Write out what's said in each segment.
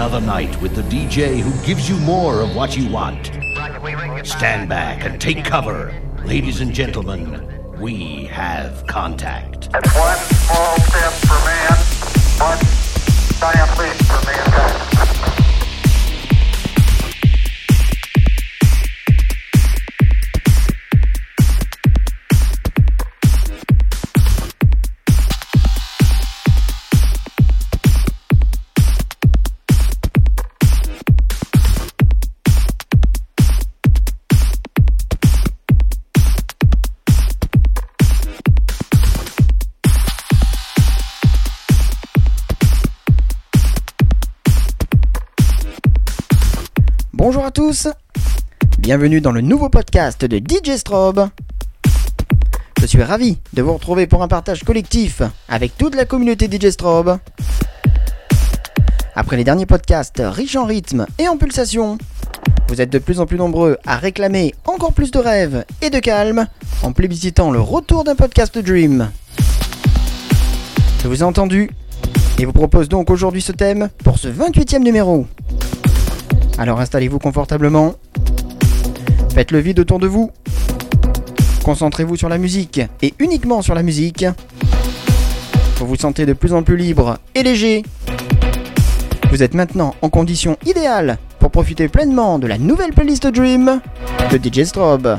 another night with the DJ who gives you more of what you want. Stand back and take cover. Ladies and gentlemen, we have contact. That's one small step tous, bienvenue dans le nouveau podcast de DJ Strobe. Je suis ravi de vous retrouver pour un partage collectif avec toute la communauté DJ Strobe. Après les derniers podcasts riches en rythme et en pulsation, vous êtes de plus en plus nombreux à réclamer encore plus de rêves et de calme en plébiscitant le retour d'un podcast Dream. Je vous ai entendu et vous propose donc aujourd'hui ce thème pour ce 28e numéro. Alors installez-vous confortablement. Faites le vide autour de vous. Concentrez-vous sur la musique et uniquement sur la musique. Vous vous sentez de plus en plus libre et léger. Vous êtes maintenant en condition idéale pour profiter pleinement de la nouvelle playlist Dream de DJ Strobe.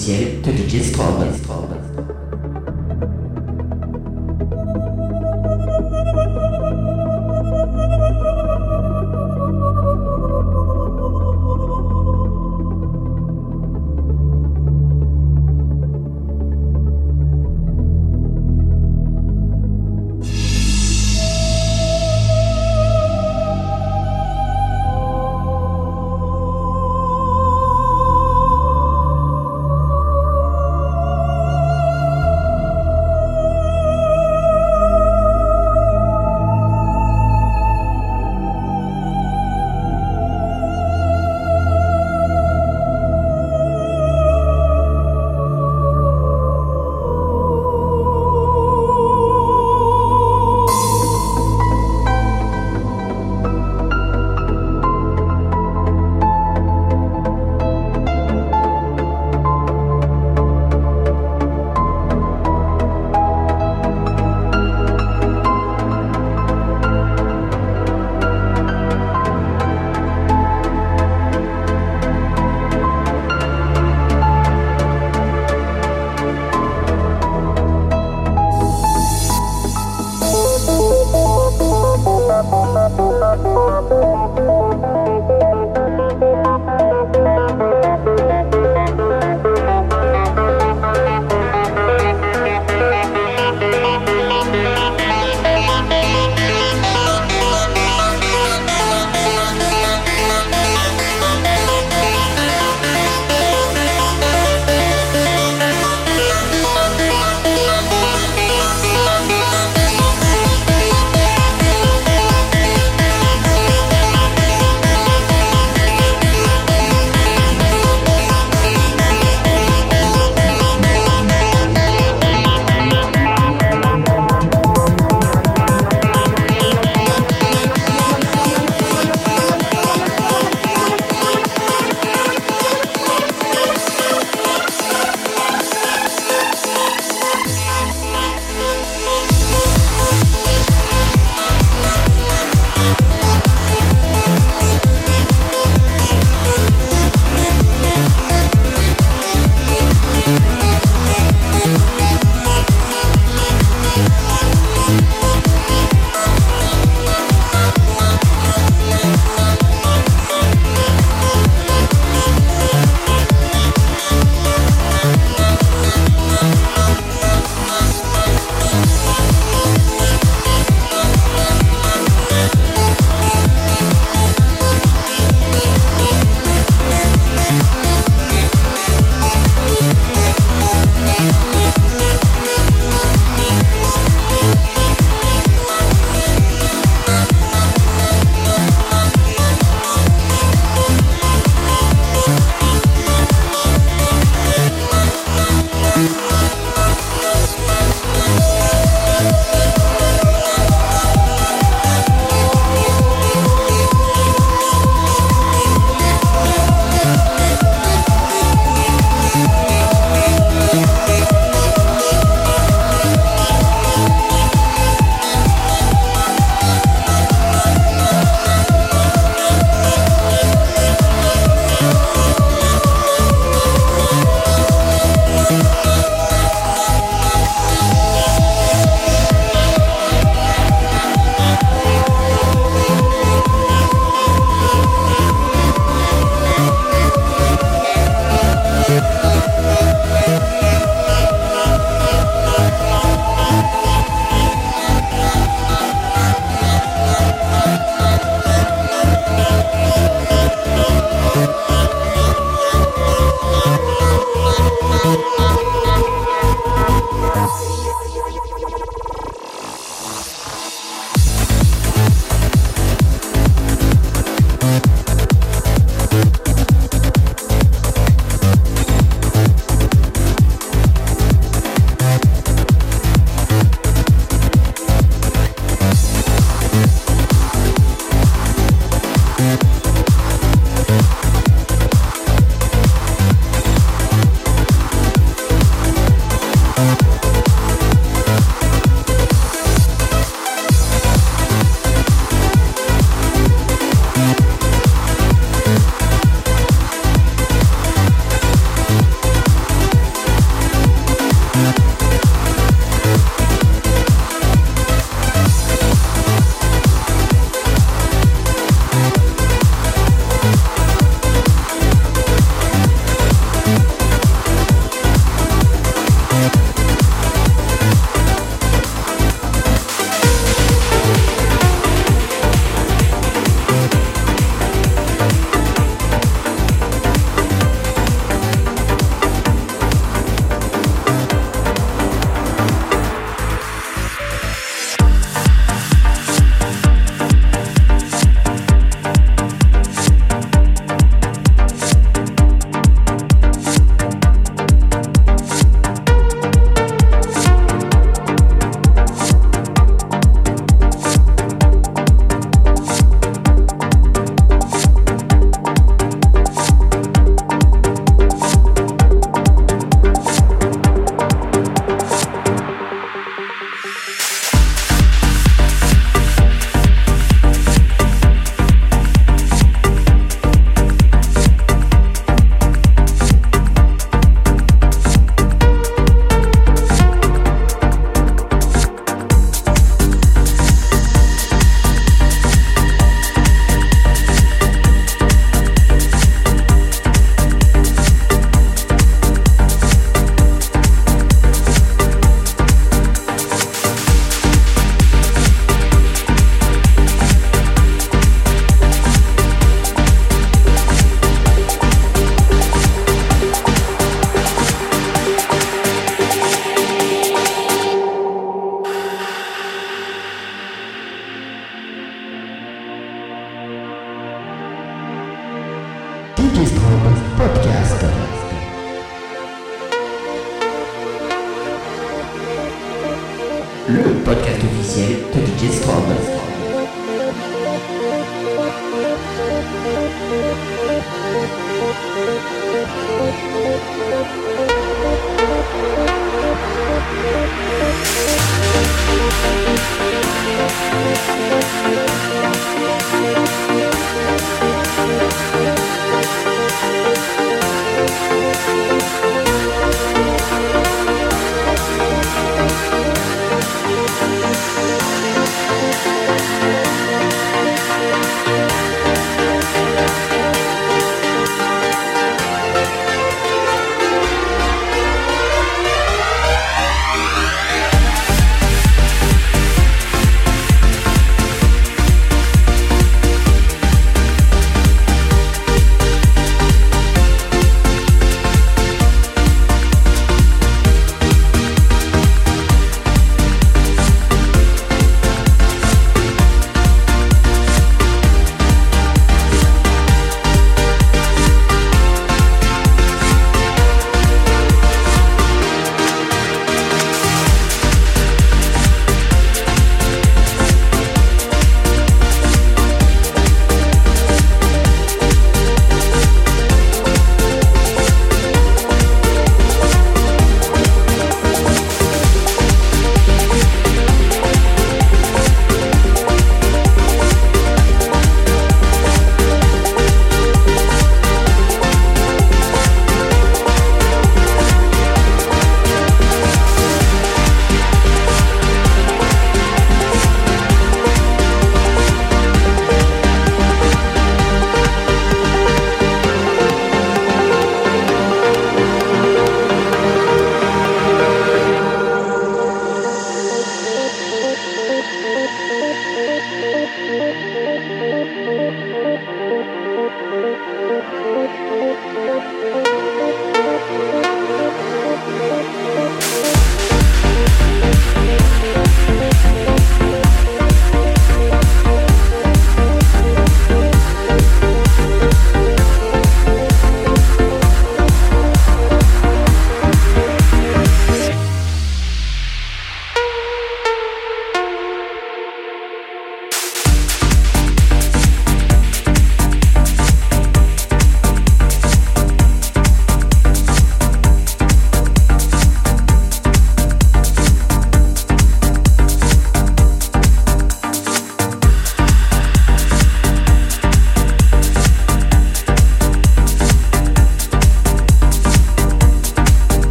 officiel de DJ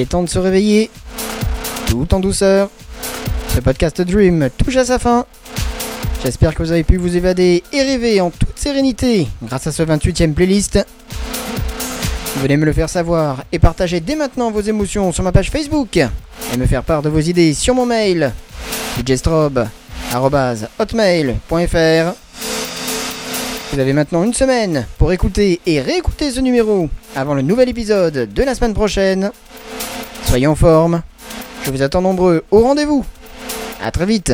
Il est temps de se réveiller, tout en douceur. Ce podcast Dream touche à sa fin. J'espère que vous avez pu vous évader et rêver en toute sérénité grâce à ce 28ème playlist. Venez me le faire savoir et partager dès maintenant vos émotions sur ma page Facebook et me faire part de vos idées sur mon mail djstrobe.hotmail.fr Vous avez maintenant une semaine pour écouter et réécouter ce numéro avant le nouvel épisode de la semaine prochaine. Soyez en forme, je vous attends nombreux. Au rendez-vous. A très vite